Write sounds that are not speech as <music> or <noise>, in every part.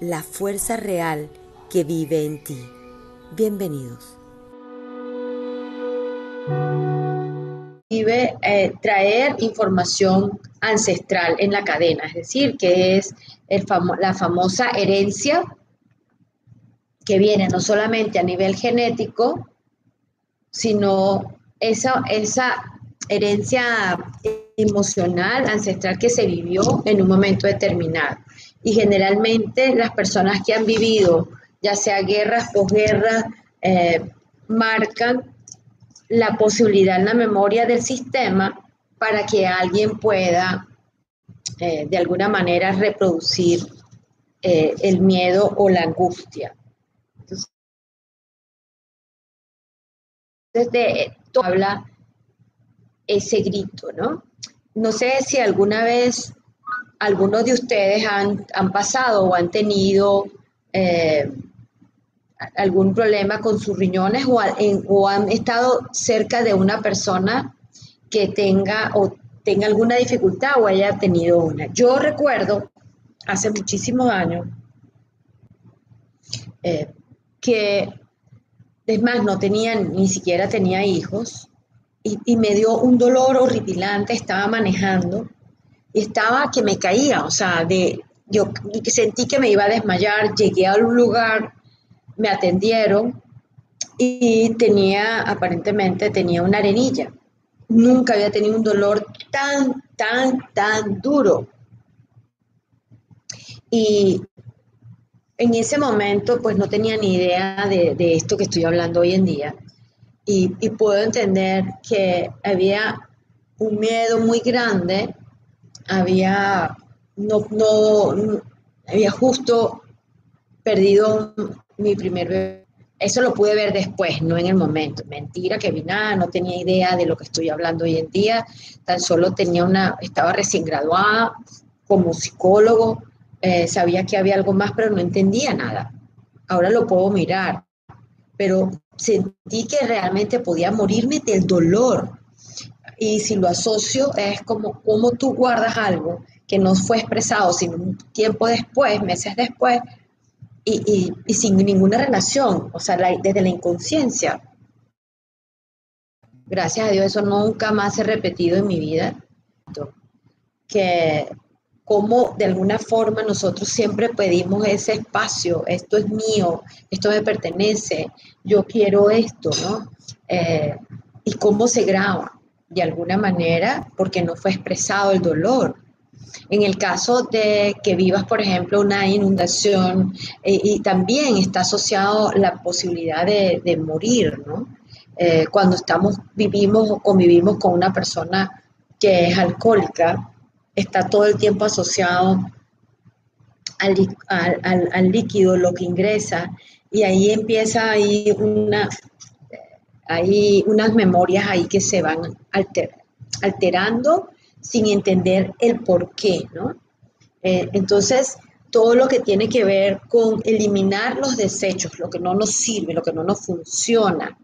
la fuerza real que vive en ti. Bienvenidos. Vive eh, traer información ancestral en la cadena, es decir, que es la famosa herencia que viene no solamente a nivel genético, sino esa, esa herencia emocional, ancestral que se vivió en un momento determinado. Y generalmente las personas que han vivido, ya sea guerras, posguerras, eh, marcan la posibilidad en la memoria del sistema para que alguien pueda eh, de alguna manera reproducir eh, el miedo o la angustia. Entonces, desde habla ese grito, ¿no? No sé si alguna vez algunos de ustedes han, pasado o han tenido eh, algún problema con sus riñones o, han estado cerca de una persona que tenga o tenga alguna dificultad o haya tenido una. Yo recuerdo hace muchísimos años eh, que, es más, no tenía, ni siquiera tenía hijos, y, me dio un dolor horripilante, estaba manejando estaba que me caía, o sea, de, yo sentí que me iba a desmayar, llegué a un lugar, me atendieron y tenía, aparentemente tenía una arenilla. Nunca había tenido un dolor tan, tan, tan duro. Y en ese momento, pues no tenía ni idea de, de esto que estoy hablando hoy en día y, puedo entender que había un miedo muy grande, había, no, no, había justo perdido mi primer bebé. Eso lo pude ver después, no en el momento. Mentira que vi nada, no tenía idea de lo que estoy hablando hoy en día. Tan solo tenía una, estaba recién graduada como psicólogo, eh, sabía que había algo más, pero no entendía nada. Ahora lo puedo mirar, pero sentí que realmente podía morirme del dolor. Y si lo asocio, es como, como tú guardas algo que no fue expresado, sino un tiempo después, meses después, y, sin ninguna relación, o sea, desde la inconsciencia. Gracias a Dios eso nunca más he repetido en mi vida. Que como de alguna forma nosotros siempre pedimos ese espacio, esto es mío, esto me pertenece, yo quiero esto, ¿no? Eh, y cómo se graba, de alguna manera, porque no fue expresado el dolor. En el caso de que vivas, por ejemplo, una inundación eh, y también está asociado la posibilidad de, morir, ¿no? Eh, cuando estamos, vivimos o convivimos con una persona que es alcohólica, está todo el tiempo asociado al, líquido, lo que ingresa, y ahí empieza ahí una, hay unas memorias ahí que se van alterando sin entender el por qué, ¿no? Eh, entonces, todo lo que tiene que ver con eliminar los desechos, lo que no nos sirve, lo que no nos funciona,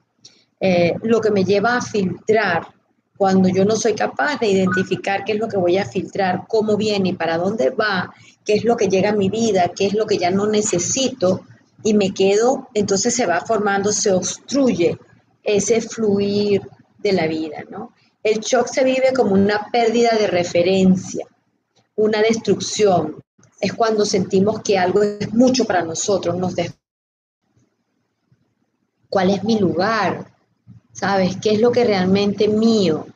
eh, lo que me lleva a filtrar cuando yo no soy capaz de identificar qué es lo que voy a filtrar, cómo viene y para dónde va, qué es lo que llega a mi vida, qué es lo que ya no necesito y me quedo, entonces se va formando, se obstruye ese fluir de la vida, ¿no? El shock se vive como una pérdida de referencia, una destrucción. Es cuando sentimos que algo es mucho para nosotros, nos ¿Cuál es mi lugar? ¿Sabes? ¿Qué es lo que realmente mío?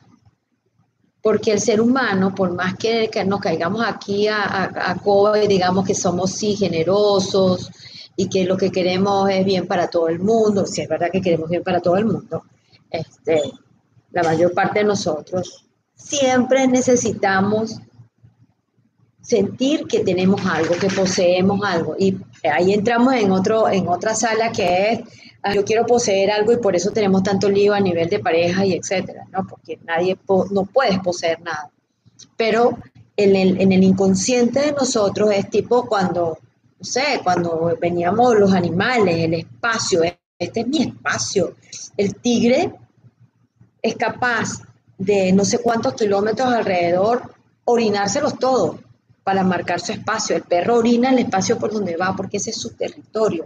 Porque el ser humano, por más que, nos caigamos aquí a, a, y digamos que somos sí generosos y que lo que queremos es bien para todo el mundo, si es verdad que queremos bien para todo el mundo, este, la mayor parte de nosotros siempre necesitamos sentir que tenemos algo, que poseemos algo. Y ahí entramos en, otro, en otra sala que es, yo quiero poseer algo y por eso tenemos tanto lío a nivel de pareja y etcétera, ¿no? Porque nadie, no puedes poseer nada. Pero en el, en el inconsciente de nosotros es tipo cuando, no sé, cuando veníamos los animales, el espacio, este es mi espacio. El tigre es capaz de no sé cuántos kilómetros alrededor orinárselos todos para marcar su espacio. El perro orina el espacio por donde va porque ese es su territorio.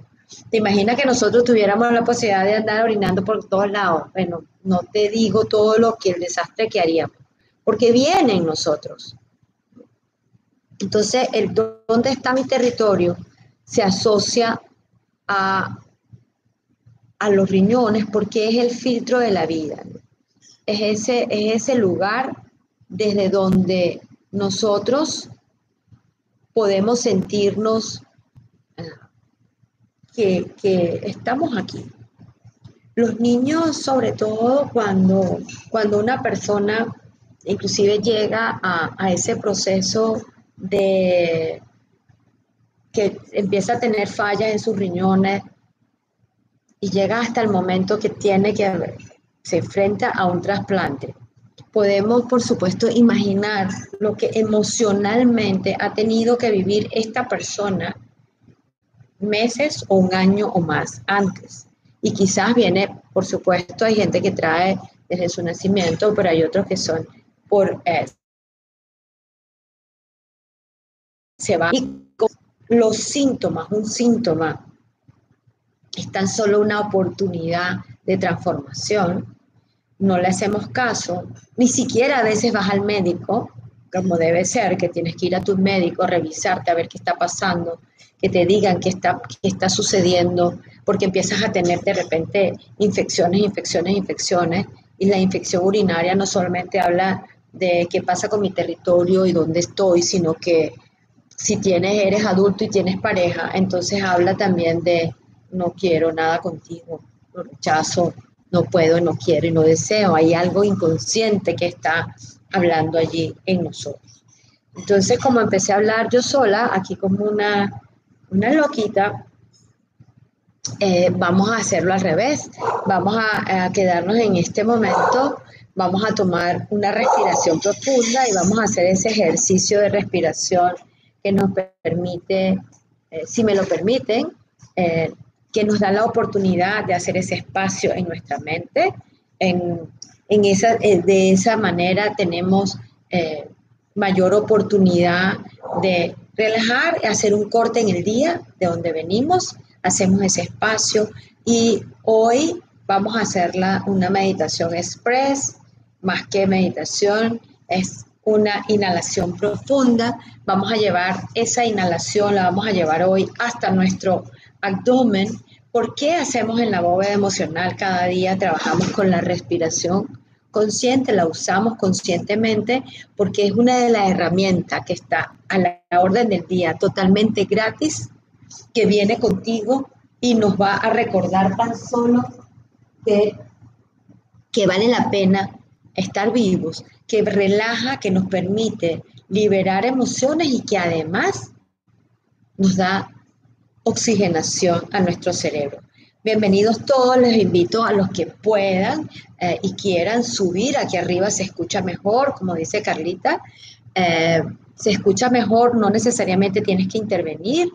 ¿Te imaginas que nosotros tuviéramos la posibilidad de andar orinando por todos lados? Bueno, no te digo todo lo que el desastre que haríamos, porque viene en nosotros. Entonces, el dónde está mi territorio se asocia a, a los riñones porque es el filtro de la vida. Es ese, es ese lugar desde donde nosotros podemos sentirnos ah, que, estamos aquí. Los niños, sobre todo cuando, cuando una persona inclusive llega a, ese proceso de que empieza a tener fallas en sus riñones y llega hasta el momento que tiene que se enfrenta a un trasplante podemos, por supuesto, imaginar lo que emocionalmente ha tenido que vivir esta persona meses o un año o más antes. Y quizás viene, por supuesto, hay gente que trae desde su nacimiento, pero hay otros que son por... Eh, se va. Y los síntomas, un síntoma, es tan solo una oportunidad de transformación no le hacemos caso, ni siquiera a veces vas al médico, como debe ser, que tienes que ir a tu médico, revisarte, a ver qué está pasando, que te digan qué está, qué está sucediendo, porque empiezas a tener de repente infecciones, infecciones, infecciones, y la infección urinaria no solamente habla de qué pasa con mi territorio y dónde estoy, sino que si tienes, eres adulto y tienes pareja, entonces habla también de no quiero nada contigo, lo rechazo, no puedo, no quiero y no deseo. Hay algo inconsciente que está hablando allí en nosotros. Entonces, como empecé a hablar yo sola, aquí como una, una loquita, eh, vamos a hacerlo al revés. Vamos a, quedarnos en este momento, vamos a tomar una respiración profunda y vamos a hacer ese ejercicio de respiración que nos permite, eh, si me lo permiten, eh, que nos da la oportunidad de hacer ese espacio en nuestra mente. En, esa, eh, de esa manera tenemos mayor oportunidad de relajar, hacer un corte en el día de donde venimos, hacemos ese espacio y hoy vamos a hacer una meditación express, más que meditación, es una inhalación profunda. Vamos a llevar esa inhalación, la vamos a llevar hoy hasta nuestro abdomen ¿Por qué hacemos en la bóveda emocional cada día? Trabajamos con la respiración consciente, la usamos conscientemente porque es una de las herramientas que está a la orden del día, totalmente gratis, que viene contigo y nos va a recordar tan solo que, que vale la pena estar vivos, que relaja, que nos permite liberar emociones y que además nos da oxigenación a nuestro cerebro. Bienvenidos todos, les invito a los que puedan eh, y quieran subir, aquí arriba se escucha mejor, como dice Carlita, eh, se escucha mejor, no necesariamente tienes que intervenir,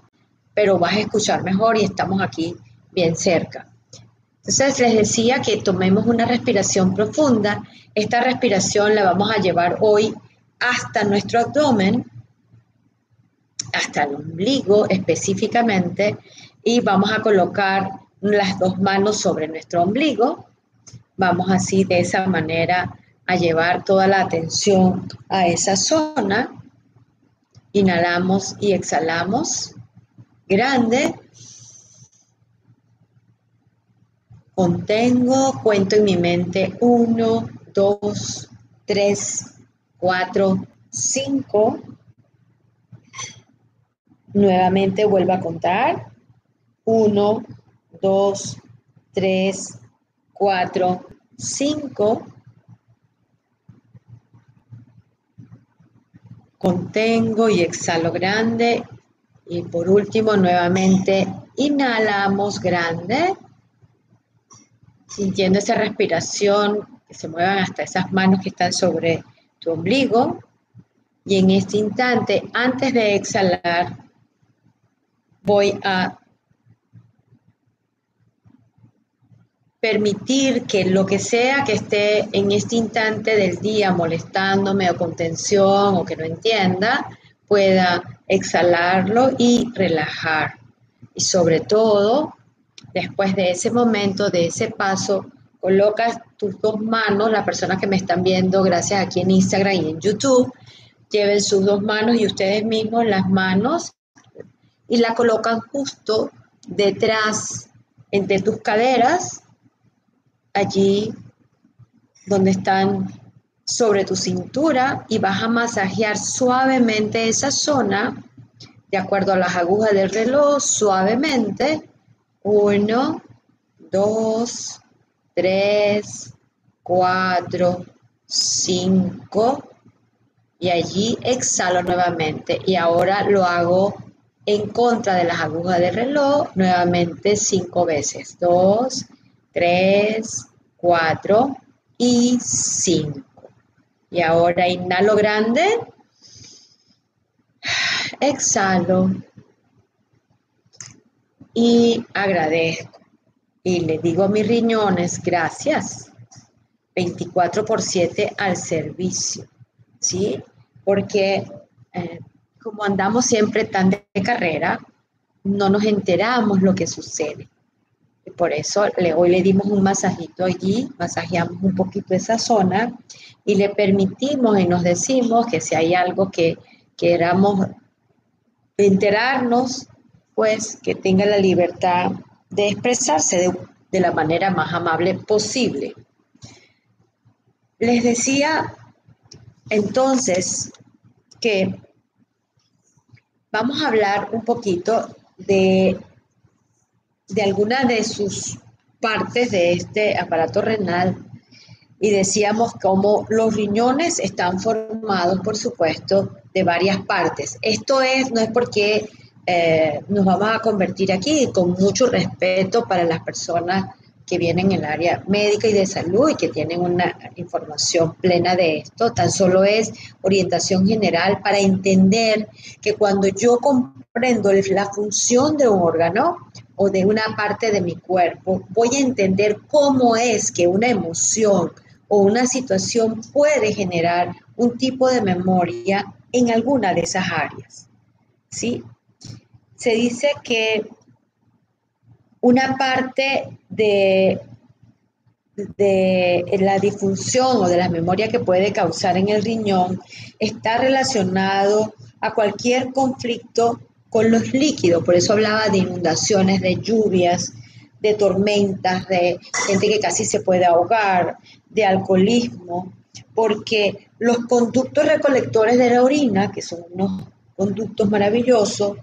pero vas a escuchar mejor y estamos aquí bien cerca. Entonces les decía que tomemos una respiración profunda, esta respiración la vamos a llevar hoy hasta nuestro abdomen, hasta el ombligo específicamente y vamos a colocar las dos manos sobre nuestro ombligo. Vamos así de esa manera a llevar toda la atención a esa zona. Inhalamos y exhalamos. Grande. Contengo, cuento en mi mente uno, dos, tres, cuatro, cinco. Nuevamente vuelvo a contar. 1, 2, 3, 4, 5. contengo y exhalo grande. Y por último, nuevamente inhalamos grande, sintiendo esa respiración que se muevan hasta esas manos que están sobre tu ombligo. Y en este instante, antes de exhalar, voy a permitir que lo que sea que esté en este instante del día molestándome o con tensión o que no entienda, pueda exhalarlo y relajar. Y sobre todo, después de ese momento, de ese paso, colocas tus dos manos, las personas que me están viendo, gracias aquí en Instagram y en YouTube, lleven sus dos manos y ustedes mismos las manos y la colocan justo detrás entre tus caderas allí donde están sobre tu cintura y vas a masajear suavemente esa zona de acuerdo a las agujas del reloj, suavemente. Uno, dos, tres, cuatro, cinco. Y allí exhalo nuevamente. Y ahora lo hago en contra de las agujas del reloj nuevamente cinco veces. Dos, 3, 4 y 5. Y ahora inhalo grande, exhalo y agradezco. Y le digo a mis riñones, gracias, 24 por 7 al servicio, ¿sí? Porque eh, como andamos siempre tan de carrera, no nos enteramos lo que sucede. Por eso hoy le dimos un masajito allí, masajeamos un poquito esa zona y le permitimos y nos decimos que si hay algo que queramos enterarnos, pues que tenga la libertad de expresarse de, de la manera más amable posible. Les decía entonces que vamos a hablar un poquito de de alguna de sus partes de este aparato renal y decíamos cómo los riñones están formados, por supuesto, de varias partes. Esto es, no es porque eh, nos vamos a convertir aquí, con mucho respeto para las personas que vienen en el área médica y de salud y que tienen una información plena de esto, tan solo es orientación general para entender que cuando yo comprendo la función de un órgano, o de una parte de mi cuerpo, voy a entender cómo es que una emoción o una situación puede generar un tipo de memoria en alguna de esas áreas. ¿Sí? Se dice que una parte de, de la disfunción o de la memoria que puede causar en el riñón está relacionado a cualquier conflicto con los líquidos, por eso hablaba de inundaciones, de lluvias, de tormentas, de gente que casi se puede ahogar, de alcoholismo, porque los conductos recolectores de la orina, que son unos conductos maravillosos,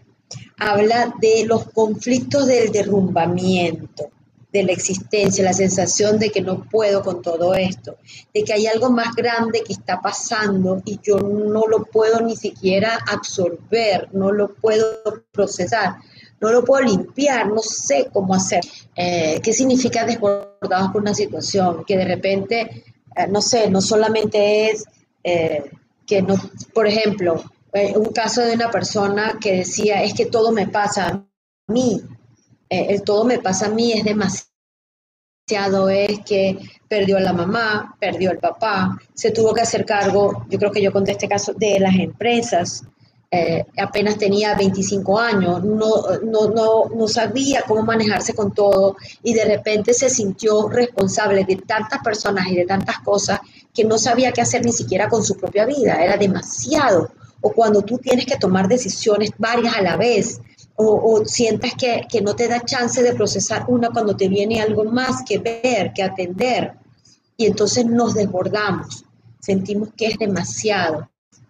habla de los conflictos del derrumbamiento de la existencia, la sensación de que no puedo con todo esto, de que hay algo más grande que está pasando y yo no lo puedo ni siquiera absorber, no lo puedo procesar, no lo puedo limpiar, no sé cómo hacer. Eh, ¿Qué significa desbordados por una situación? Que de repente, eh, no sé, no solamente es eh, que no, por ejemplo, un caso de una persona que decía, es que todo me pasa a mí, eh, el todo me pasa a mí es demasiado, es que perdió a la mamá, perdió al papá, se tuvo que hacer cargo, yo creo que yo conté este caso, de las empresas, eh, apenas tenía 25 años, no, no, no, no, sabía cómo manejarse con todo y de repente se sintió responsable de tantas personas y de tantas cosas que no sabía qué hacer ni siquiera con su propia vida, era demasiado. O cuando tú tienes que tomar decisiones varias a la vez, o, sientas que, que, no te da chance de procesar una cuando te viene algo más que ver, que atender. Y entonces nos desbordamos, sentimos que es demasiado.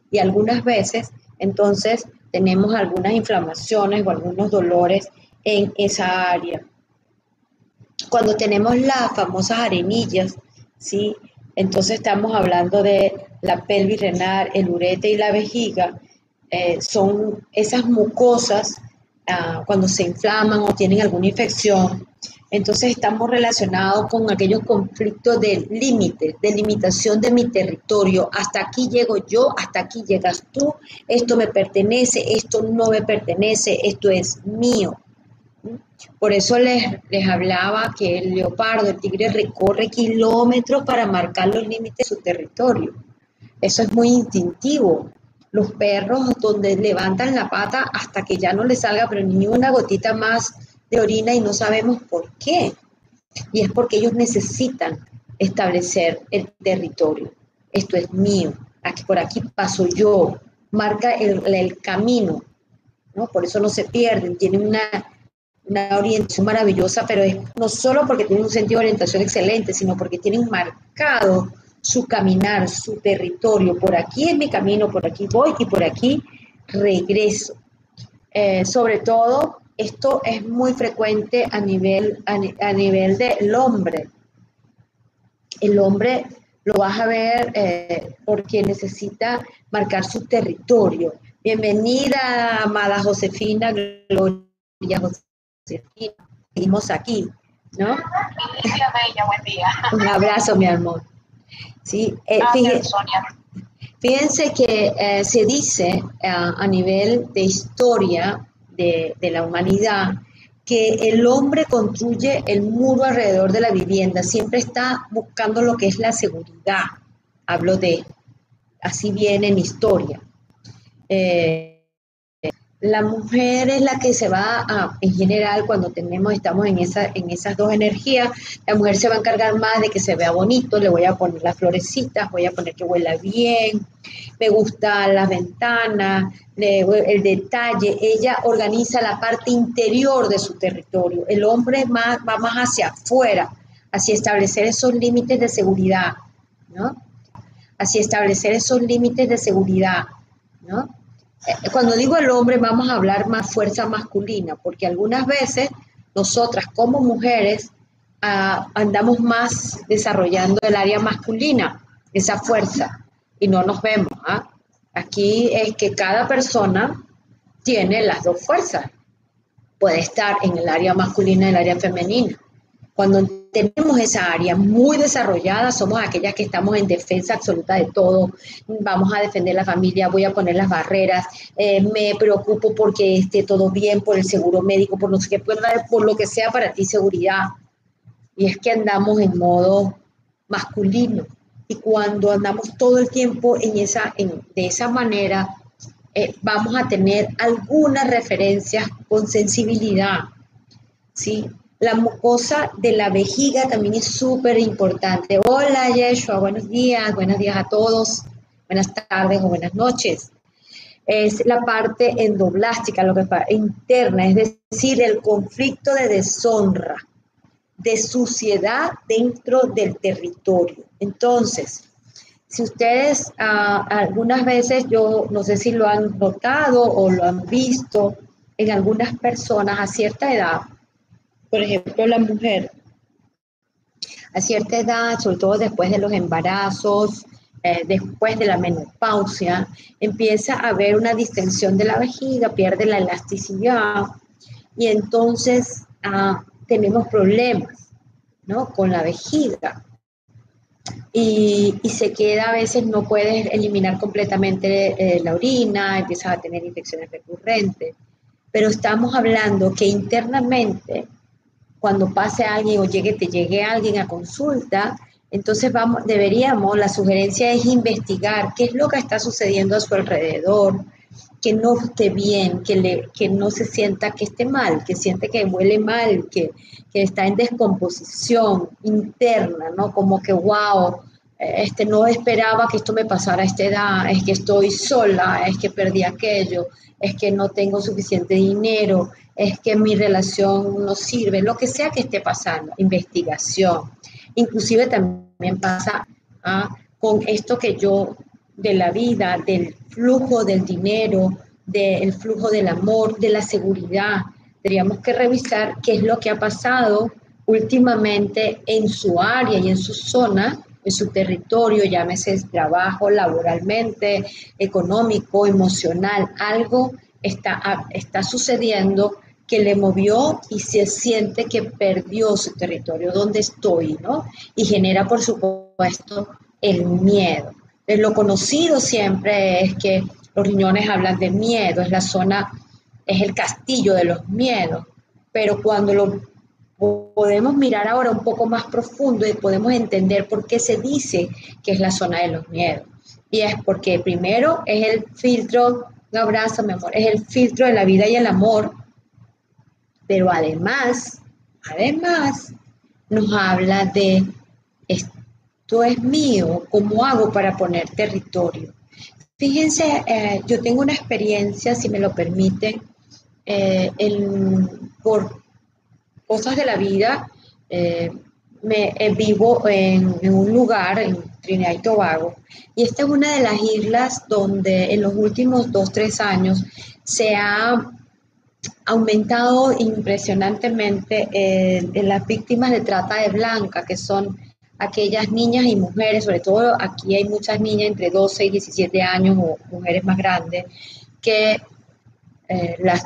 Y algunas veces, entonces, tenemos algunas inflamaciones o algunos dolores en esa área. Cuando tenemos las famosas arenillas, ¿sí? Entonces estamos hablando de la pelvis renal, el urete y la vejiga. Eh, son esas mucosas ah, cuando se inflaman o tienen alguna infección. Entonces estamos relacionados con aquellos conflictos de límite, de limitación de mi territorio. Hasta aquí llego yo, hasta aquí llegas tú. Esto me pertenece, esto no me pertenece, esto es mío. Por eso les, les hablaba que el leopardo, el tigre, recorre kilómetros para marcar los límites de su territorio. Eso es muy instintivo. Los perros donde levantan la pata hasta que ya no les salga, pero ni una gotita más de orina y no sabemos por qué. Y es porque ellos necesitan establecer el territorio. Esto es mío, aquí, por aquí paso yo, marca el, el camino, ¿no? Por eso no se pierden, tienen una una orientación maravillosa, pero es no solo porque tienen un sentido de orientación excelente, sino porque tienen marcado su caminar, su territorio. Por aquí es mi camino, por aquí voy y por aquí regreso. Eh, sobre todo, esto es muy frecuente a nivel, a, nivel del hombre. El hombre lo vas a ver eh, porque necesita marcar su territorio. Bienvenida, amada Josefina, Gloria seguimos aquí, ¿no? buen día. Un abrazo, mi amor. Sí, eh, fíjense, que eh, se dice eh, a nivel de historia de, de la humanidad que el hombre construye el muro alrededor de la vivienda, siempre está buscando lo que es la seguridad. Hablo de, así viene en historia. Eh, la mujer es la que se va a, en general, cuando tenemos, estamos en, esa, en esas dos energías, la mujer se va a encargar más de que se vea bonito, le voy a poner las florecitas, voy a poner que huela bien, me gusta las ventanas, el detalle, ella organiza la parte interior de su territorio, el hombre más, va más hacia afuera, hacia establecer esos límites de seguridad, ¿no? Hacia establecer esos límites de seguridad, ¿no? Eh, cuando digo el hombre vamos a hablar más fuerza masculina, porque algunas veces nosotras como mujeres ah, andamos más desarrollando el área masculina, esa fuerza, y no nos vemos. ¿ah? Aquí es que cada persona tiene las dos fuerzas. Puede estar en el área masculina y el área femenina. Cuando tenemos esa área muy desarrollada, somos aquellas que estamos en defensa absoluta de todo, vamos a defender la familia, voy a poner las barreras, eh, me preocupo porque esté todo bien, por el seguro médico, por, no sé qué, por lo que sea para ti seguridad. Y es que andamos en modo masculino. Y cuando andamos todo el tiempo en esa, de esa manera, eh, vamos a tener algunas referencias con sensibilidad. ¿sí? La mucosa de la vejiga también es súper importante. Hola Yeshua, buenos días, buenos días a todos, buenas tardes o buenas noches. Es la parte endoblástica, lo que interna, es decir, el conflicto de deshonra, de suciedad dentro del territorio. Entonces, si ustedes ah, algunas veces, yo no sé si lo han notado o lo han visto en algunas personas a cierta edad, por ejemplo, la mujer a cierta edad, sobre todo después de los embarazos, eh, después de la menopausia, empieza a haber una distensión de la vejiga, pierde la elasticidad y entonces ah, tenemos problemas ¿no? con la vejiga. Y, se queda a veces, no puedes eliminar completamente eh, la orina, empiezas a tener infecciones recurrentes. Pero estamos hablando que internamente cuando pase alguien o llegue, te llegue alguien a consulta, entonces vamos, deberíamos, la sugerencia es investigar qué es lo que está sucediendo a su alrededor, que no esté bien, que, le, que no se sienta que esté mal, que siente que huele mal, que, que está en descomposición interna, ¿no? Como que, wow, este, no esperaba que esto me pasara a esta edad, es que estoy sola, es que perdí aquello, es que no tengo suficiente dinero, es que mi relación no sirve, lo que sea que esté pasando, investigación. Inclusive también pasa ¿ah? con esto que yo de la vida, del flujo del dinero, del flujo del amor, de la seguridad. Tendríamos que revisar qué es lo que ha pasado últimamente en su área y en su zona en su territorio, llámese trabajo, laboralmente, económico, emocional, algo está, está sucediendo que le movió y se siente que perdió su territorio, donde estoy, ¿no? Y genera, por supuesto, el miedo. lo conocido siempre es que los riñones hablan de miedo, es la zona, es el castillo de los miedos, pero cuando lo podemos mirar ahora un poco más profundo y podemos entender por qué se dice que es la zona de los miedos. Y es porque primero es el filtro, un abrazo, mi amor, es el filtro de la vida y el amor, pero además, además, nos habla de esto es mío, ¿cómo hago para poner territorio? Fíjense, eh, yo tengo una experiencia, si me lo permiten, eh, por cosas de la vida, eh, vivo en, un lugar, en Trinidad y Tobago, y esta es una de las islas donde en los últimos dos, tres años se ha aumentado impresionantemente en las víctimas de trata de blanca, que son aquellas niñas y mujeres, sobre todo aquí hay muchas niñas entre 12 y 17 años o mujeres más grandes, que eh, las,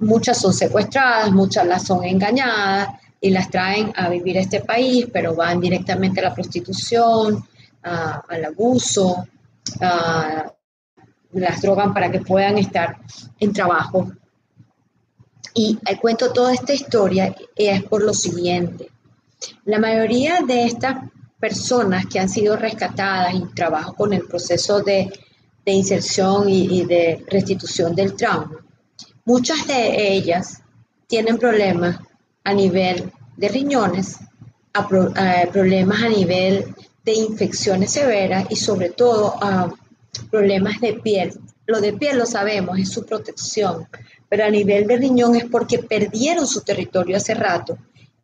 muchas son secuestradas, muchas las son engañadas y las traen a vivir a este país, pero van directamente a la prostitución, al abuso, las drogan para que puedan estar en trabajo. Y cuento toda esta historia es por lo siguiente. La mayoría de estas personas que han sido rescatadas y trabajo con el proceso de, inserción y, de restitución del trauma, muchas de ellas tienen problemas a nivel de riñones, problemas a nivel de infecciones severas y sobre todo a problemas de piel. Lo de piel lo sabemos, es su protección, pero a nivel de riñón es porque perdieron su territorio hace rato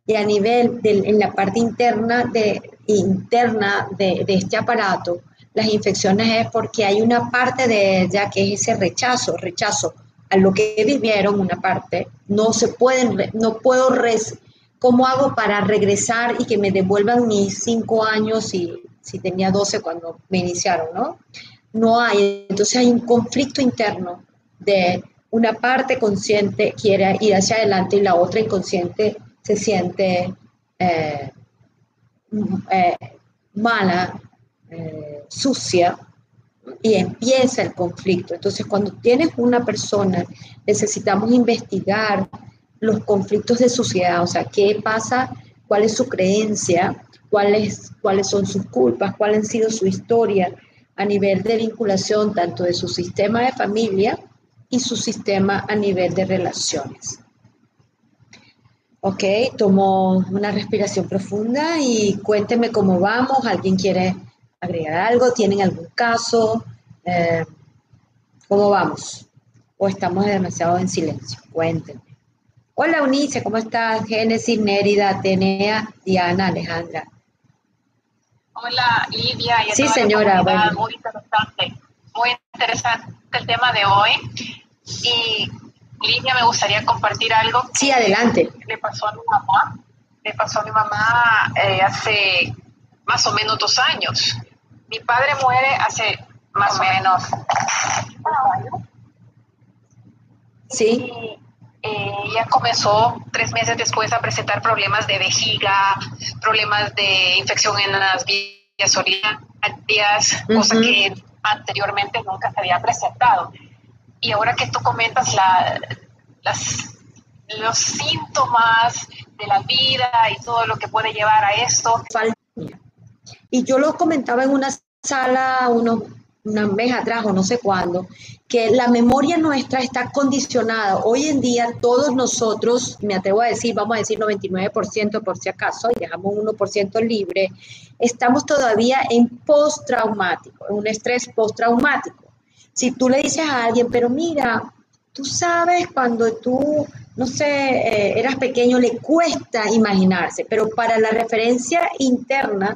y a nivel de, en la parte interna de, interna de, este aparato, las infecciones es porque hay una parte de ella que es ese rechazo, rechazo a lo que vivieron, una parte, no se pueden, no puedo, res, ¿cómo hago para regresar y que me devuelvan mis cinco años y si tenía 12 cuando me iniciaron, ¿no? No hay, entonces hay un conflicto interno de una parte consciente quiere ir hacia adelante y la otra inconsciente se siente eh, eh, mala, eh, sucia, y empieza el conflicto. Entonces, cuando tienes una persona, necesitamos investigar los conflictos de suciedad, o sea, qué pasa, cuál es su creencia, cuáles, cuáles son sus culpas, cuál ha sido su historia a nivel de vinculación tanto de su sistema de familia y su sistema a nivel de relaciones. Ok, tomo una respiración profunda y cuénteme cómo vamos. ¿Alguien quiere agregar algo? ¿Tienen algún caso? Eh, ¿Cómo vamos? ¿O estamos demasiado en silencio? Cuéntenme. Hola Eunice, ¿cómo estás? Génesis, Nérida, Atenea, Diana, Alejandra. Hola Lidia. Y sí, señora. Muy interesante, muy interesante el tema de hoy. Y Lidia, me gustaría compartir algo. Sí, adelante. Le pasó a mi mamá. Le pasó a mi mamá eh, hace más o menos dos años. Mi padre muere hace más o menos Sí. Eh, ella comenzó tres meses después a presentar problemas de vejiga, problemas de infección en las vías urinarias, cosa que anteriormente nunca se había presentado. Y ahora que tú comentas la, las, los síntomas de la vida y todo lo que puede llevar a esto. Y yo lo comentaba en una sala unos, una vez atrás o no sé cuándo, que la memoria nuestra está condicionada. Hoy en día todos nosotros, me atrevo a decir, vamos a decir 99% por si acaso, y dejamos 1% libre, estamos todavía en postraumático, en un estrés postraumático. Si tú le dices a alguien, pero mira, tú sabes cuando tú, no sé, eh, eras pequeño, le cuesta imaginarse, pero para la referencia interna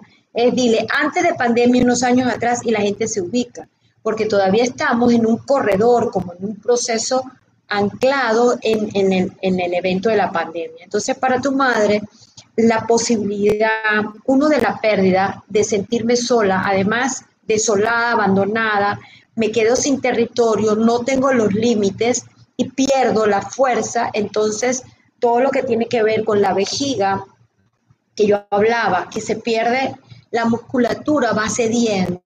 dile, antes de pandemia, unos años atrás, y la gente se ubica, porque todavía estamos en un corredor, como en un proceso anclado en, el, en el evento de la pandemia. Entonces, para tu madre, la posibilidad, uno de la pérdida, de sentirme sola, además desolada, abandonada, me quedo sin territorio, no tengo los límites y pierdo la fuerza, entonces todo lo que tiene que ver con la vejiga, que yo hablaba, que se pierde la musculatura, va cediendo,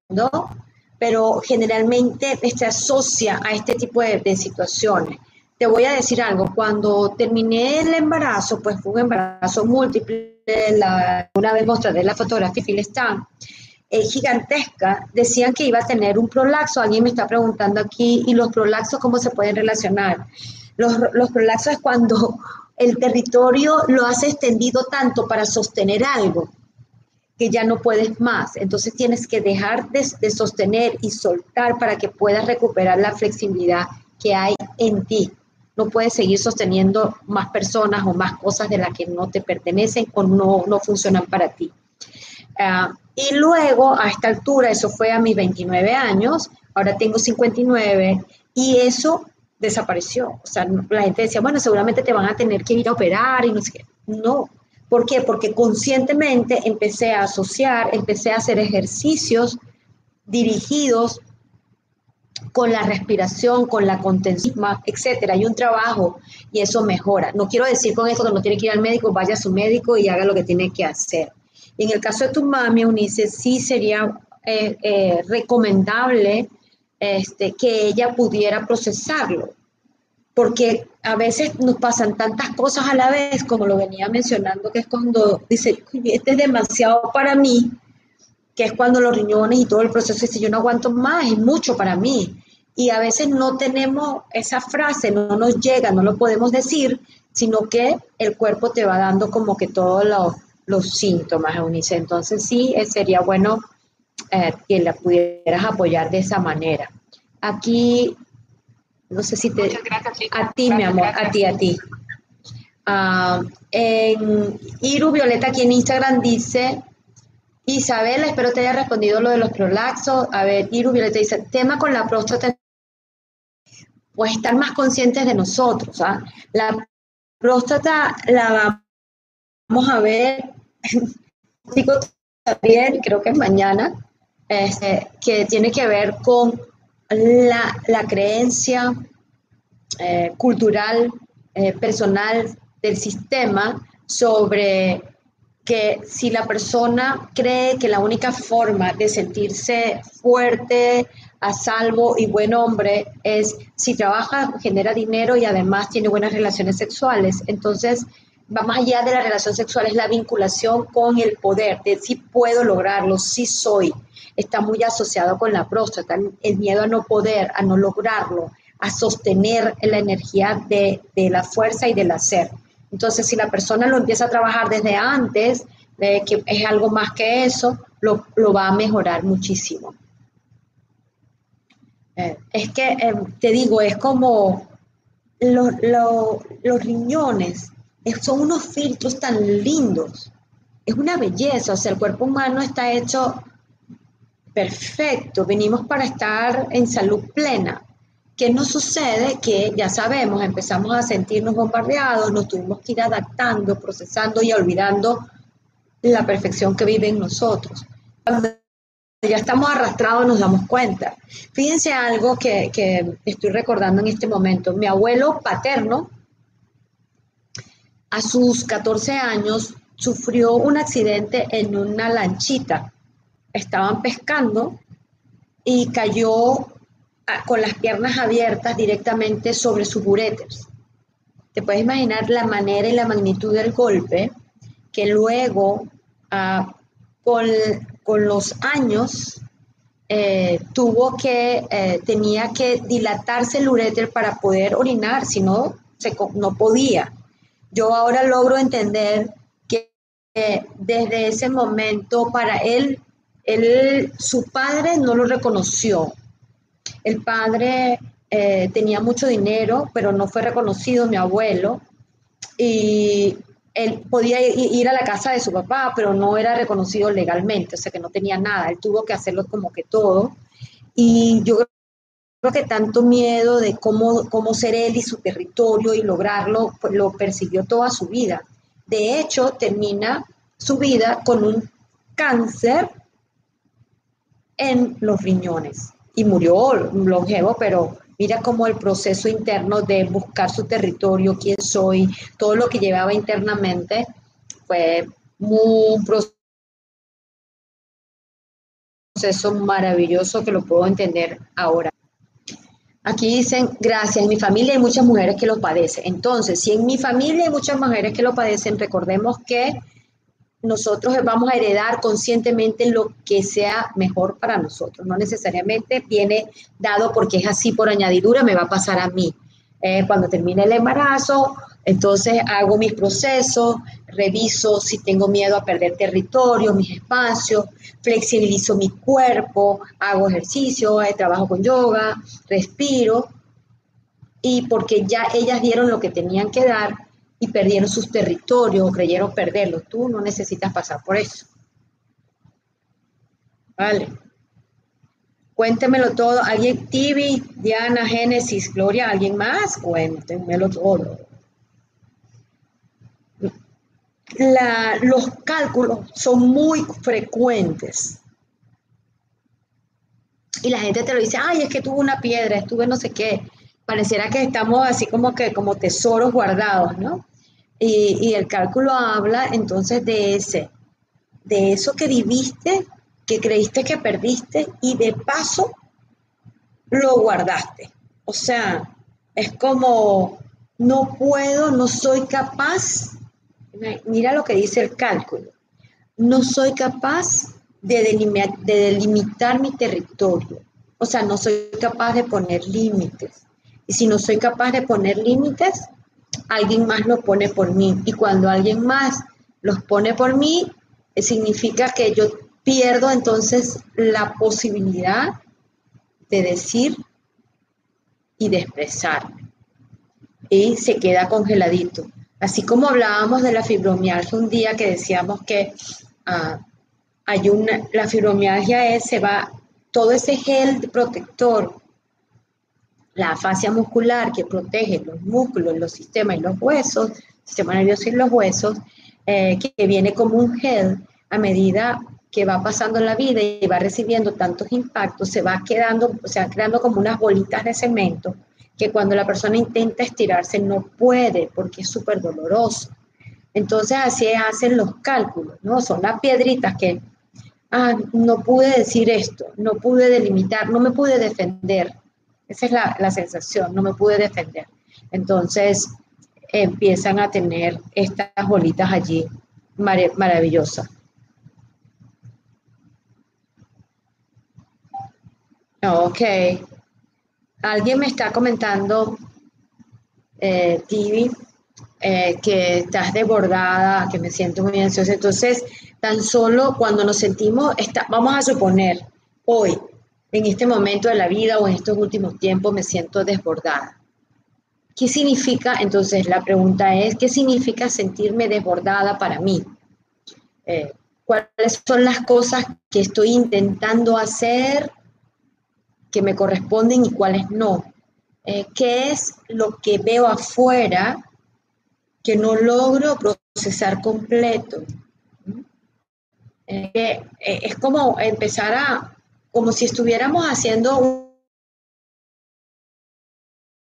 pero generalmente se asocia a este tipo de, de situaciones. Te voy a decir algo, cuando terminé el embarazo, pues fue un embarazo múltiple, la, una vez mostraré la fotografía y está eh, gigantesca, decían que iba a tener un prolaxo. Alguien me está preguntando aquí, ¿y los prolaxos cómo se pueden relacionar? Los, los prolaxos es cuando el territorio lo has extendido tanto para sostener algo que ya no puedes más. Entonces tienes que dejar de, sostener y soltar para que puedas recuperar la flexibilidad que hay en ti. No puedes seguir sosteniendo más personas o más cosas de las que no te pertenecen o no, no funcionan para ti. Uh, y luego, a esta altura, eso fue a mis 29 años, ahora tengo 59, y eso desapareció. O sea, la gente decía, bueno, seguramente te van a tener que ir a operar y no sé qué. No. ¿Por qué? Porque conscientemente empecé a asociar, empecé a hacer ejercicios dirigidos con la respiración, con la contención, etcétera. Hay un trabajo y eso mejora. No quiero decir con esto que no tiene que ir al médico, vaya a su médico y haga lo que tiene que hacer. En el caso de tu mami, Unice, sí sería eh, eh, recomendable este, que ella pudiera procesarlo, porque a veces nos pasan tantas cosas a la vez, como lo venía mencionando, que es cuando dice, este es demasiado para mí, que es cuando los riñones y todo el proceso dice, yo no aguanto más, es mucho para mí. Y a veces no tenemos esa frase, no nos llega, no lo podemos decir, sino que el cuerpo te va dando como que todo lo, los síntomas, Eunice. Entonces sí, eh, sería bueno eh, que la pudieras apoyar de esa manera. Aquí, no sé si te... a ti, mi amor, a ti, a ti. Ah, en Iru Violeta aquí en Instagram dice, Isabela, espero te haya respondido lo de los prolaxos. A ver, Iru Violeta dice, tema con la próstata, pues estar más conscientes de nosotros. ¿ah? La próstata la vamos a ver <laughs> también, creo que es mañana, este, que tiene que ver con la, creencia eh, cultural, eh, personal del sistema sobre que si la persona cree que la única forma de sentirse fuerte, a salvo y buen hombre es si trabaja, genera dinero y además tiene buenas relaciones sexuales. Entonces, va más allá de la relación sexual, es la vinculación con el poder, de si puedo lograrlo, si soy. Está muy asociado con la próstata, el miedo a no poder, a no lograrlo, a sostener la energía de, la fuerza y del hacer. Entonces, si la persona lo empieza a trabajar desde antes, de que es algo más que eso, lo, va a mejorar muchísimo. Eh, es que, eh, te digo, es como los riñones son unos filtros tan lindos. Es una belleza, o sea, el cuerpo humano está hecho perfecto, venimos para estar en salud plena. ¿Qué nos sucede? Que ya sabemos, empezamos a sentirnos bombardeados, nos tuvimos que ir adaptando, procesando y olvidando la perfección que vive en nosotros. Ya estamos arrastrados nos damos cuenta. Fíjense algo que, que estoy recordando en este momento. Mi abuelo paterno, a sus 14 años sufrió un accidente en una lanchita. Estaban pescando y cayó ah, con las piernas abiertas directamente sobre sus buretes. Te puedes imaginar la manera y la magnitud del golpe que luego, ah, con, los años, eh, tuvo que, eh, tenía que dilatarse el uréter para poder orinar, si no, no podía yo ahora logro entender que desde ese momento para él, él, su padre no lo reconoció. El padre eh, tenía mucho dinero, pero no fue reconocido mi abuelo. Y él podía ir a la casa de su papá, pero no era reconocido legalmente, o sea que no tenía nada. Él tuvo que hacerlo como que todo. Y yo creo que tanto miedo de cómo, cómo ser él y su territorio y lograrlo, pues lo persiguió toda su vida. de hecho termina su vida con un cáncer en los riñones y murió longevo, pero mira cómo el proceso interno de buscar su territorio, quién soy, todo lo que llevaba internamente fue un proceso maravilloso que lo puedo entender ahora. Aquí dicen, gracias, en mi familia hay muchas mujeres que lo padecen. Entonces, si en mi familia hay muchas mujeres que lo padecen, recordemos que nosotros vamos a heredar conscientemente lo que sea mejor para nosotros. No necesariamente viene dado porque es así por añadidura, me va a pasar a mí. Eh, cuando termine el embarazo, entonces hago mis procesos, reviso si tengo miedo a perder territorio, mis espacios, flexibilizo mi cuerpo, hago ejercicio, eh, trabajo con yoga, respiro. Y porque ya ellas dieron lo que tenían que dar, y perdieron sus territorios o creyeron perderlos. Tú no necesitas pasar por eso. Vale. Cuéntemelo todo. ¿Alguien? Tibi, Diana, Génesis, Gloria, ¿alguien más? Cuéntemelo todo. los cálculos son muy frecuentes. Y la gente te lo dice, ay, es que tuve una piedra, estuve no sé qué. Pareciera que estamos así como que como tesoros guardados, ¿no? Y, el cálculo habla entonces de ese, de eso que viviste, que creíste que perdiste y de paso lo guardaste. O sea, es como, no puedo, no soy capaz, mira lo que dice el cálculo, no soy capaz de delimitar, de delimitar mi territorio. O sea, no soy capaz de poner límites. Y si no soy capaz de poner límites, alguien más lo pone por mí. Y cuando alguien más los pone por mí, eh, significa que yo pierdo entonces la posibilidad de decir y de expresarme. Y se queda congeladito. Así como hablábamos de la fibromialgia un día que decíamos que ah, hay una, la fibromialgia es, se va, todo ese gel protector la fascia muscular que protege los músculos, los sistemas y los huesos, sistema nervioso y los huesos, eh, que, viene como un gel a medida que va pasando la vida y va recibiendo tantos impactos, se va quedando, o sea, creando como unas bolitas de cemento que cuando la persona intenta estirarse no puede porque es súper doloroso. Entonces así hacen los cálculos, ¿no? Son las piedritas que, ah, no pude decir esto, no pude delimitar, no me pude defender, esa es la, sensación, no me pude defender. Entonces empiezan a tener estas bolitas allí maravillosas. Ok. Alguien me está comentando, eh, Tibi, eh, que estás desbordada, que me siento muy ansiosa. Entonces, tan solo cuando nos sentimos, está, vamos a suponer, hoy, en este momento de la vida o en estos últimos tiempos me siento desbordada. ¿Qué significa? Entonces la pregunta es, ¿qué significa sentirme desbordada para mí? Eh, ¿Cuáles son las cosas que estoy intentando hacer que me corresponden y cuáles no? Eh, ¿Qué es lo que veo afuera que no logro procesar completo? Eh, es como empezar a como si estuviéramos haciendo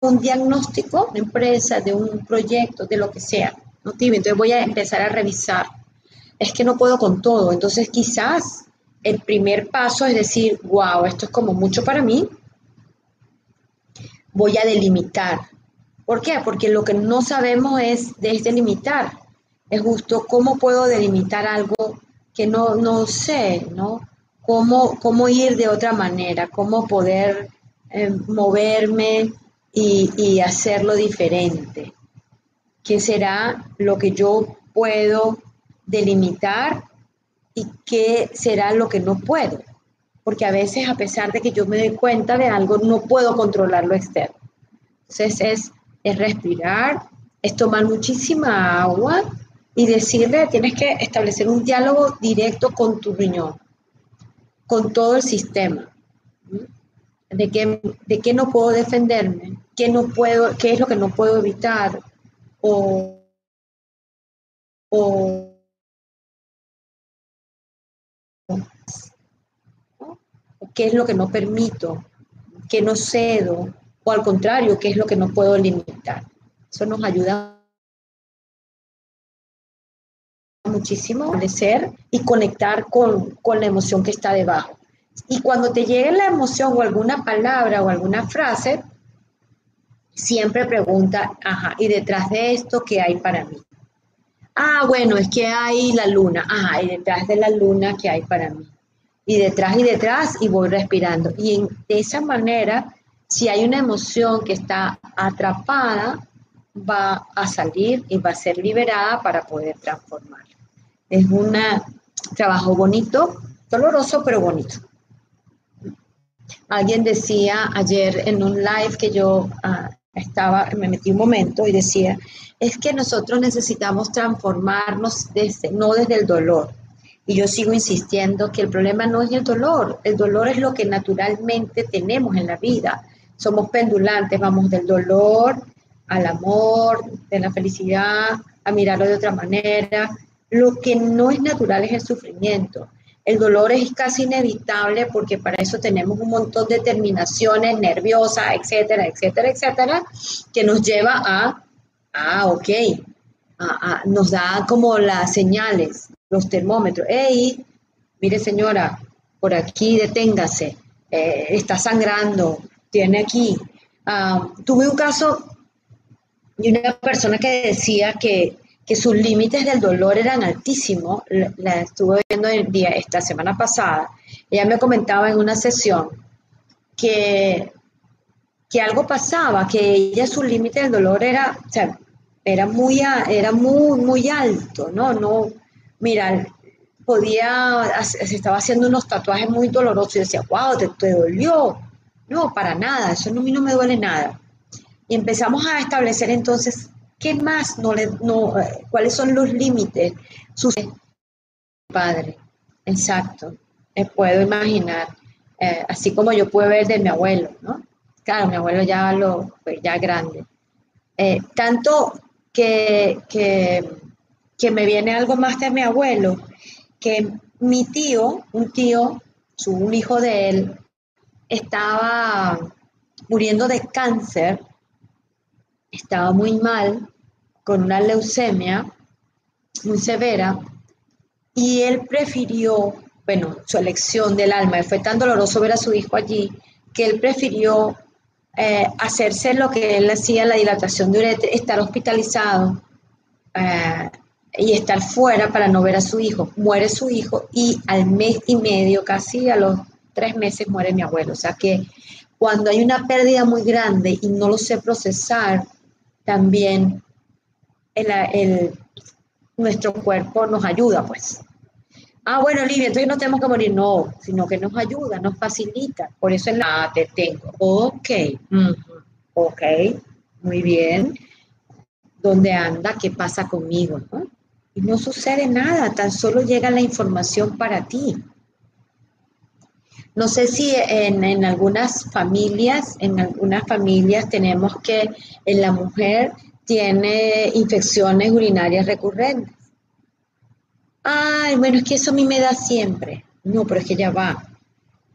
un, diagnóstico de empresa, de un proyecto, de lo que sea. ¿no, Entonces voy a empezar a revisar. Es que no puedo con todo. Entonces quizás el primer paso es decir, wow, esto es como mucho para mí. Voy a delimitar. ¿Por qué? Porque lo que no sabemos es, es delimitar. Es justo cómo puedo delimitar algo que no, no sé, ¿no? Cómo, ir de otra manera, cómo poder eh, moverme y, hacerlo diferente. ¿Qué será lo que yo puedo delimitar y qué será lo que no puedo? Porque a veces, a pesar de que yo me doy cuenta de algo, no puedo controlar lo externo. Entonces es, es respirar, es tomar muchísima agua y decirle, tienes que establecer un diálogo directo con tu riñón con todo el sistema. De qué, de qué no puedo defenderme, qué, no puedo, qué es lo que no puedo evitar, o o qué es lo que no permito, qué no cedo, o al contrario, qué es lo que no puedo limitar. Eso nos ayuda muchísimo ser y conectar con, con la emoción que está debajo. Y cuando te llegue la emoción o alguna palabra o alguna frase, siempre pregunta, ajá, ¿y detrás de esto qué hay para mí? Ah, bueno, es que hay la luna. Ajá, ¿y detrás de la luna qué hay para mí? Y detrás y detrás y voy respirando. Y de esa manera, si hay una emoción que está atrapada, va a salir y va a ser liberada para poder transformar. Es un trabajo bonito, doloroso, pero bonito. Alguien decía ayer en un live que yo ah, estaba, me metí un momento y decía, es que nosotros necesitamos transformarnos desde, no desde el dolor. Y yo sigo insistiendo que el problema no es el dolor, el dolor es lo que naturalmente tenemos en la vida. Somos pendulantes, vamos del dolor al amor, de la felicidad, a mirarlo de otra manera. Lo que no es natural es el sufrimiento. El dolor es casi inevitable porque para eso tenemos un montón de terminaciones nerviosas, etcétera, etcétera, etcétera, que nos lleva a, ah, ok, nos da como las señales, los termómetros. Hey, mire señora, por aquí deténgase, eh, está sangrando, tiene aquí. Ah, tuve un caso de una persona que decía que que sus límites del dolor eran altísimos. La, estuve viendo esta semana pasada. Ella me comentaba en una sesión que, que algo pasaba, que ella su límite del dolor era, o sea, era muy, alto, ¿no? No, mira, podía, se estaba haciendo unos tatuajes muy dolorosos y decía, wow, te, dolió. No, para nada, eso a mí no me duele nada. Y empezamos a establecer entonces ¿Qué más no le, no, eh, cuáles son los límites? Su padre, exacto. Me puedo imaginar, eh, así como yo puedo ver de mi abuelo, ¿no? Claro, mi abuelo ya lo, pues ya grande. Eh, tanto que, que, que me viene algo más de mi abuelo, que mi tío, un tío, su, un hijo de él, estaba muriendo de cáncer estaba muy mal, con una leucemia muy severa, y él prefirió, bueno, su elección del alma, fue tan doloroso ver a su hijo allí, que él prefirió eh, hacerse lo que él hacía, la dilatación de uretra, estar hospitalizado eh, y estar fuera para no ver a su hijo. Muere su hijo y al mes y medio, casi a los tres meses, muere mi abuelo. O sea que cuando hay una pérdida muy grande y no lo sé procesar, también el, nuestro cuerpo nos ayuda, pues. Ah, bueno, Olivia, entonces no tenemos que morir. No, sino que nos ayuda, nos facilita. Por eso en la te tengo. Ok, ok, muy bien. ¿Dónde anda? ¿Qué pasa conmigo? Y no sucede nada, tan solo llega la información para ti. No sé si en, algunas familias, en algunas familias tenemos que en la mujer tiene infecciones urinarias recurrentes. Ay, bueno, es que eso a mí me da siempre. No, pero es que ya va.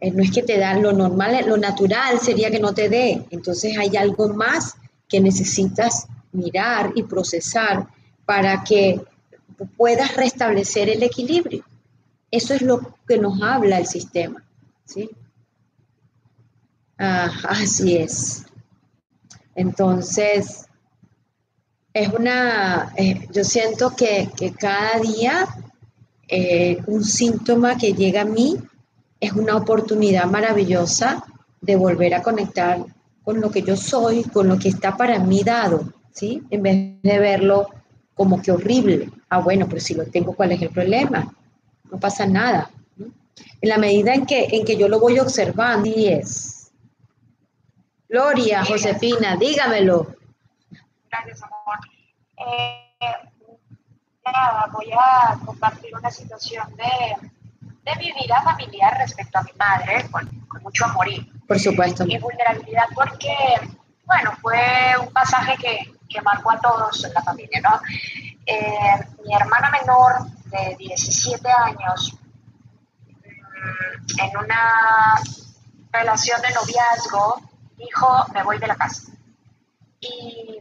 Eh, no es que te da lo normal, lo natural sería que no te dé. Entonces hay algo más que necesitas mirar y procesar para que puedas restablecer el equilibrio. Eso es lo que nos habla el sistema. ¿sí? Ah, así es. Entonces, es una, eh, yo siento que, cada día eh, un síntoma que llega a mí es una oportunidad maravillosa de volver a conectar con lo que yo soy, con lo que está para mí dado, ¿sí? En vez de verlo como que horrible. Ah, bueno, pero si lo tengo, ¿cuál es el problema? No pasa nada en la medida en que, en que yo lo voy observando. Y es. Gloria, Josefina, dígamelo. Gracias, amor. Eh, nada, voy a compartir una situación de, de, mi vida familiar respecto a mi madre, con, mucho amor y, Por supuesto. y vulnerabilidad, porque, bueno, fue un pasaje que, que marcó a todos en la familia, ¿no? eh, mi hermana menor de 17 años, mm, en una relación de noviazgo, dijo, me voy de la casa. Y,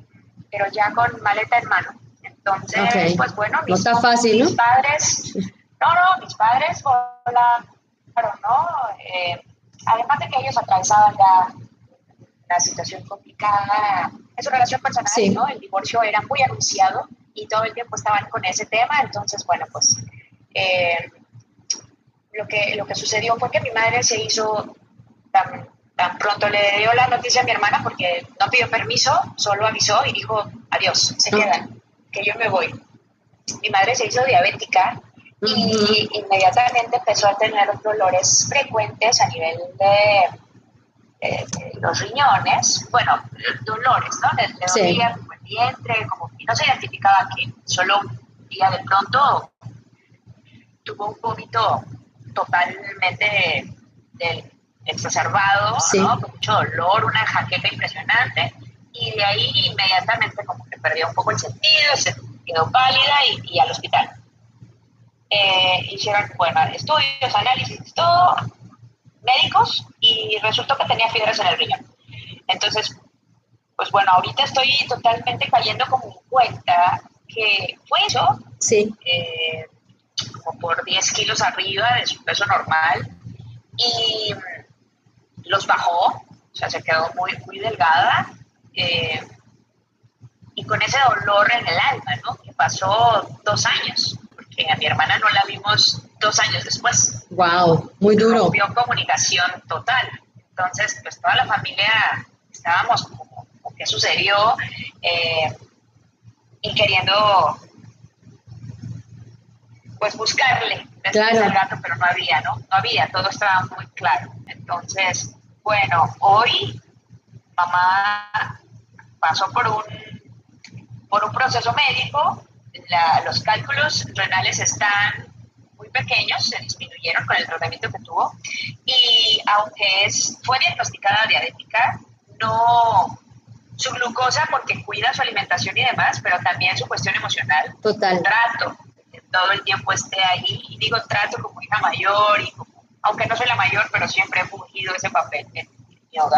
pero ya con maleta en mano. Entonces, pues bueno, mis, no está fácil, mis padres, no, no, mis padres, hola, pero no, eh, además de que ellos atravesaban ya una situación complicada en su relación personal, ¿no? El divorcio era muy anunciado y todo el tiempo estaban con ese tema, entonces, bueno, pues eh, lo, que, lo que sucedió fue que mi madre se hizo tan, tan pronto le dio la noticia a mi hermana porque no pidió permiso, solo avisó y dijo, adiós, se quedan, que yo me voy. Mi madre se hizo diabética y inmediatamente empezó a tener dolores frecuentes a nivel de, los riñones, bueno, dolores, ¿no? Le, dolía como el vientre, como no se identificaba que solo un día de pronto tuvo un vómito totalmente exacerbado, ¿no? con mucho dolor, una jaqueca impresionante, y de ahí inmediatamente como que perdió un poco el sentido, se quedó pálida y, y al hospital eh, hicieron, bueno, estudios, análisis, todo, médicos, y resultó que tenía fiebres en el riñón. Entonces, pues bueno, ahorita estoy totalmente cayendo como en cuenta que fue eso, sí. Eh, como por 10 kilos arriba de su peso normal, y los bajó, o sea, se quedó muy, muy delgada, eh, y con ese dolor en el alma, ¿no? Que pasó dos años a mi hermana no la vimos dos años después. Wow, muy duro. Rompió comunicación total. Entonces, pues toda la familia estábamos como, ¿qué sucedió? Eh, y queriendo, pues buscarle claro. al gato, pero no había, ¿no? No había, todo estaba muy claro. Entonces, bueno, hoy mamá pasó por un, por un proceso médico los cálculos renales están muy pequeños, se disminuyeron con el tratamiento que tuvo y aunque es, fue diagnosticada diabética, no su glucosa porque cuida su alimentación y demás, pero también su cuestión emocional. Total. Trato, todo el tiempo esté ahí, y digo trato como hija mayor, y aunque no soy la mayor, pero siempre he fungido ese papel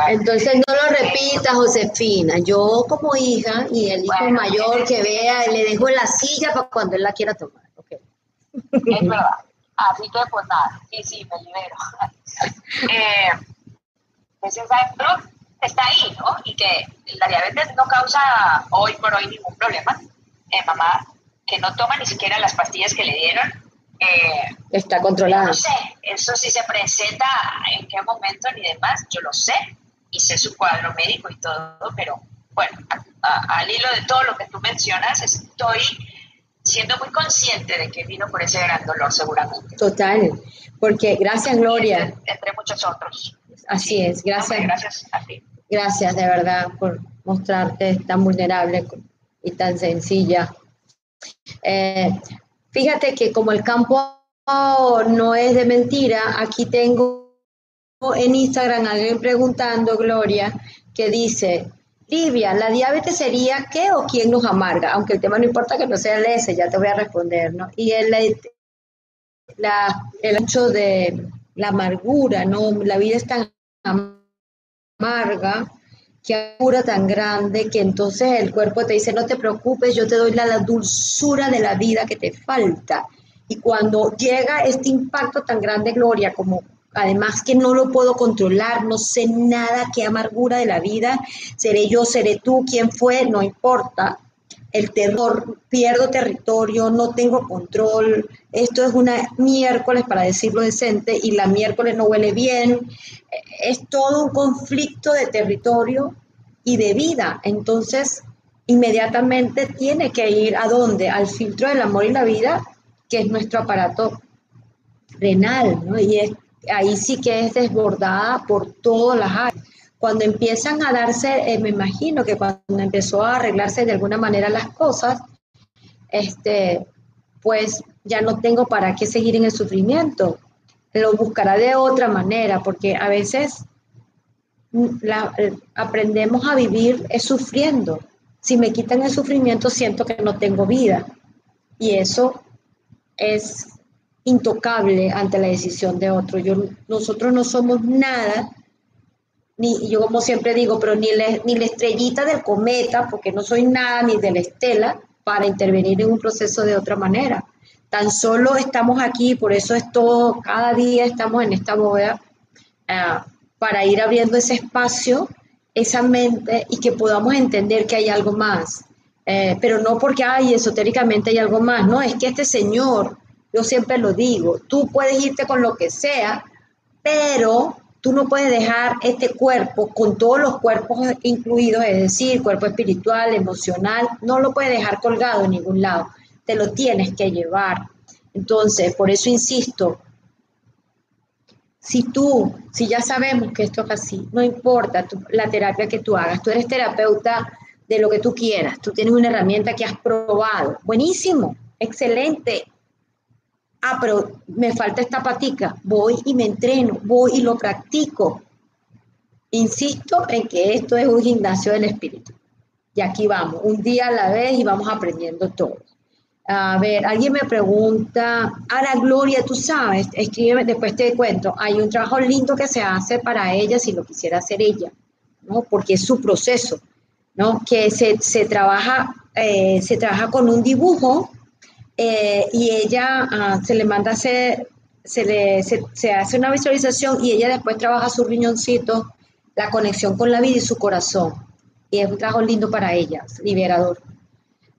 entonces no lo repita, Josefina. Yo como hija y el hijo mayor que vea, le dejo en la silla para cuando él la quiera tomar. Okay. Es verdad. Así que pues nada, sí, sí, me libero. <laughs> eh, pues esa está ahí, ¿no? Y que la diabetes no causa hoy por hoy ningún problema. Eh, mamá, que no toma ni siquiera las pastillas que le dieron, eh, está controlada. No sé, eso sí se presenta en qué momento ni demás, yo lo sé, y sé su cuadro médico y todo, pero bueno, al hilo de todo lo que tú mencionas, estoy siendo muy consciente de que vino por ese gran dolor seguramente. Total, porque gracias Gloria. Entre, muchos otros. Así es, gracias. gracias a ti. Gracias de verdad por mostrarte tan vulnerable y tan sencilla. Eh, Fíjate que como el campo no es de mentira, aquí tengo en Instagram alguien preguntando, Gloria, que dice, Livia, ¿la diabetes sería qué o quién nos amarga? Aunque el tema no importa que no sea el S, ya te voy a responder, ¿no? Y el, la, el hecho de la amargura, ¿no? La vida es tan amarga que cura tan grande que entonces el cuerpo te dice, no te preocupes, yo te doy la, dulzura de la vida que te falta. Y cuando llega este impacto tan grande, Gloria, como además que no lo puedo controlar, no sé nada, qué amargura de la vida, seré yo, seré tú, quién fue, no importa. El terror, pierdo territorio, no tengo control, esto es una miércoles, para decirlo decente, y la miércoles no huele bien, es todo un conflicto de territorio y de vida. Entonces, inmediatamente tiene que ir a dónde? Al filtro del amor y la vida, que es nuestro aparato renal. Y es, ahí sí que es desbordada por todas las áreas. Cuando empiezan a darse, eh, me imagino que cuando empezó a arreglarse de alguna manera las cosas, este, pues ya no tengo para qué seguir en el sufrimiento lo buscará de otra manera, porque a veces la, eh, aprendemos a vivir es sufriendo. Si me quitan el sufrimiento, siento que no tengo vida. y eso es intocable ante la decisión de otro. Yo, nosotros no somos nada, ni yo como siempre digo, pero ni, ni la estrellita del cometa, porque no soy nada ni de la estela, para intervenir en un proceso de otra manera. Tan solo estamos aquí, por eso es todo, cada día estamos en esta bóveda, eh, para ir abriendo ese espacio, esa mente y que podamos entender que hay algo más. Eh, pero no porque hay esotéricamente hay algo más, no, es que este Señor, yo siempre lo digo, tú puedes irte con lo que sea, pero tú no puedes dejar este cuerpo con todos los cuerpos incluidos, es decir, cuerpo espiritual, emocional, no lo puedes dejar colgado en ningún lado, te lo tienes que llevar. Entonces, por eso insisto, si tú, si ya sabemos que esto es así, no importa la terapia que tú hagas, tú eres terapeuta de lo que tú quieras, tú tienes una herramienta que has probado, buenísimo, excelente. Ah, pero me falta esta patica, voy y me entreno, voy y lo practico. Insisto en que esto es un gimnasio del espíritu. Y aquí vamos, un día a la vez y vamos aprendiendo todo. A ver, alguien me pregunta, Ara Gloria, tú sabes, escríbeme, después te cuento, hay un trabajo lindo que se hace para ella si lo quisiera hacer ella, ¿no? Porque es su proceso, ¿no? Que se, trabaja, eh, se trabaja con un dibujo eh, y ella ah, se le manda hacer, se, le, se, hace una visualización y ella después trabaja su riñoncito, la conexión con la vida y su corazón. Y es un trabajo lindo para ella, liberador.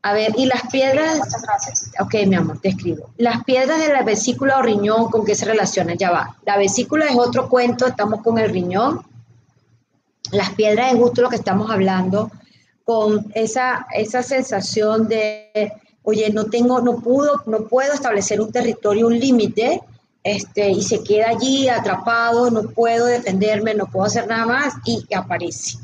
A ver, y las piedras. Muchas gracias. Ok, mi amor, te escribo. Las piedras de la vesícula o riñón, ¿con qué se relacionan? Ya va. La vesícula es otro cuento, estamos con el riñón. Las piedras es justo lo que estamos hablando, con esa, esa sensación de, oye, no tengo, no pudo, no puedo establecer un territorio, un límite, este, y se queda allí atrapado, no puedo defenderme, no puedo hacer nada más, y aparece.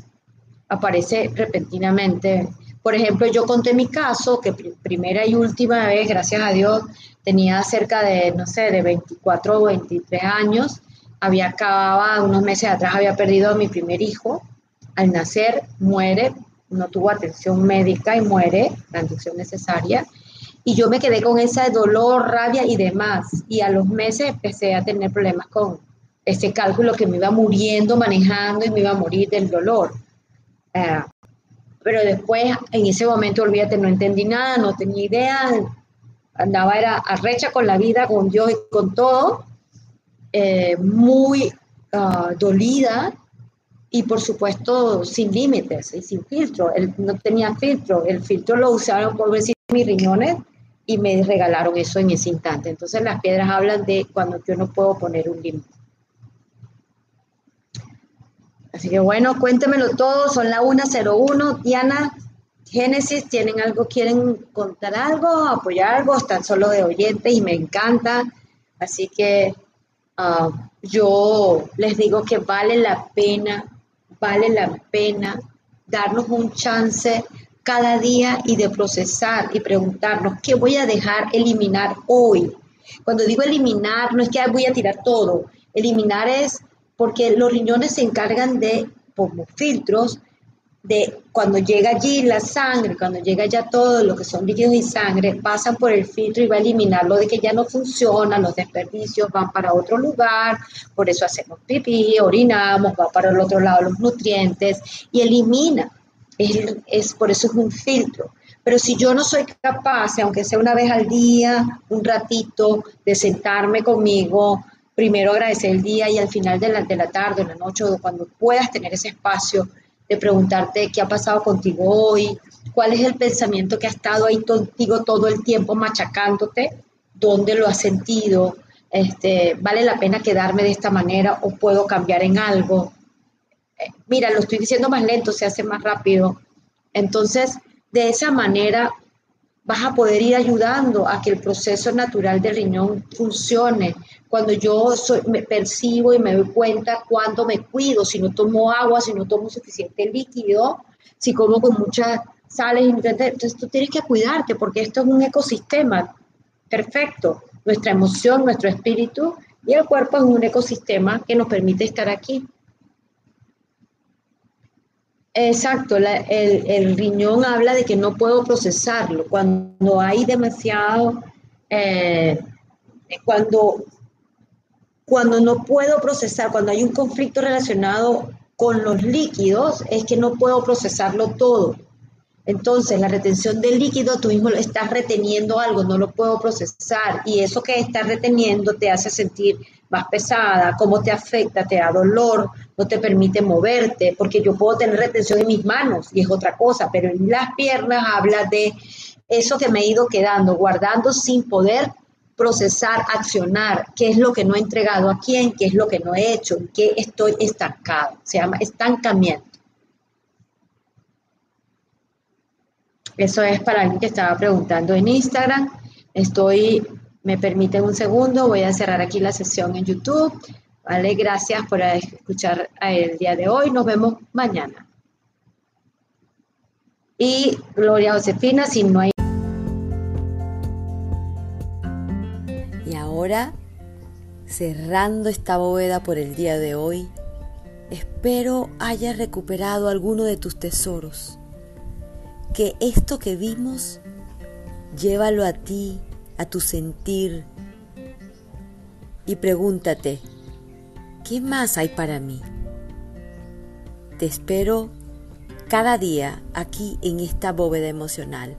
Aparece repentinamente por ejemplo, yo conté mi caso, que primera y última vez, gracias a Dios, tenía cerca de, no sé, de 24 o 23 años. Había acabado, unos meses atrás había perdido a mi primer hijo. Al nacer, muere, no tuvo atención médica y muere, la atención necesaria. Y yo me quedé con ese dolor, rabia y demás. Y a los meses empecé a tener problemas con ese cálculo que me iba muriendo manejando y me iba a morir del dolor. Eh, pero después, en ese momento, olvídate, no entendí nada, no tenía idea, andaba era arrecha con la vida, con Dios y con todo, eh, muy ah, dolida y por supuesto sin límites y sin filtro. Él no tenía filtro, el filtro lo usaron por decir mis riñones y me regalaron eso en ese instante. Entonces las piedras hablan de cuando yo no puedo poner un límite. Así que bueno, cuéntemelo todo, son la 101. Diana, Génesis, ¿tienen algo, quieren contar algo, apoyar algo? Están solo de oyentes y me encanta. Así que ah, yo les digo que vale la pena, vale la pena darnos un chance cada día y de procesar y preguntarnos qué voy a dejar eliminar hoy. Cuando digo eliminar, no es que voy a tirar todo. Eliminar es porque los riñones se encargan de, como filtros, de cuando llega allí la sangre, cuando llega ya todo lo que son líquidos y sangre, pasan por el filtro y va a eliminar lo de que ya no funciona, los desperdicios van para otro lugar, por eso hacemos pipí, orinamos, va para el otro lado los nutrientes y elimina. Es, por eso es un filtro. Pero si yo no soy capaz, aunque sea una vez al día, un ratito, de sentarme conmigo, primero agradecer el día y al final de la, de la tarde, o la noche, o cuando puedas tener ese espacio de preguntarte qué ha pasado contigo hoy, cuál es el pensamiento que ha estado ahí contigo todo el tiempo machacándote, dónde lo has sentido, este, vale la pena quedarme de esta manera o puedo cambiar en algo. Eh, mira, lo estoy diciendo más lento, se hace más rápido. Entonces, de esa manera vas a poder ir ayudando a que el proceso natural del riñón funcione. Cuando yo me percibo y me doy cuenta cuando me cuido, si no tomo agua, si no tomo suficiente líquido, si como con muchas sales, entonces tú tienes que cuidarte porque esto es un ecosistema perfecto. Nuestra emoción, nuestro espíritu y el cuerpo es un ecosistema que nos permite estar aquí. Exacto, el, riñón habla de que no puedo procesarlo. Cuando hay demasiado, eh, cuando, cuando no puedo procesar, cuando hay un conflicto relacionado con los líquidos, es que no puedo procesarlo todo. Entonces, la retención del líquido, tú mismo estás reteniendo algo, no lo puedo procesar. Y eso que estás reteniendo te hace sentir más pesada, cómo te afecta, te da dolor, no te permite moverte, porque yo puedo tener retención en mis manos y es otra cosa, pero en las piernas habla de eso que me he ido quedando, guardando sin poder procesar, accionar, qué es lo que no he entregado a quién, qué es lo que no he hecho, qué estoy estancado. Se llama estancamiento. Eso es para alguien que estaba preguntando en Instagram. Estoy me permiten un segundo, voy a cerrar aquí la sesión en YouTube. Vale, gracias por escuchar el día de hoy. Nos vemos mañana. Y Gloria Josefina, si no hay... Y ahora, cerrando esta bóveda por el día de hoy, espero hayas recuperado alguno de tus tesoros. Que esto que vimos, llévalo a ti a tu sentir y pregúntate, ¿qué más hay para mí? Te espero cada día aquí en esta bóveda emocional.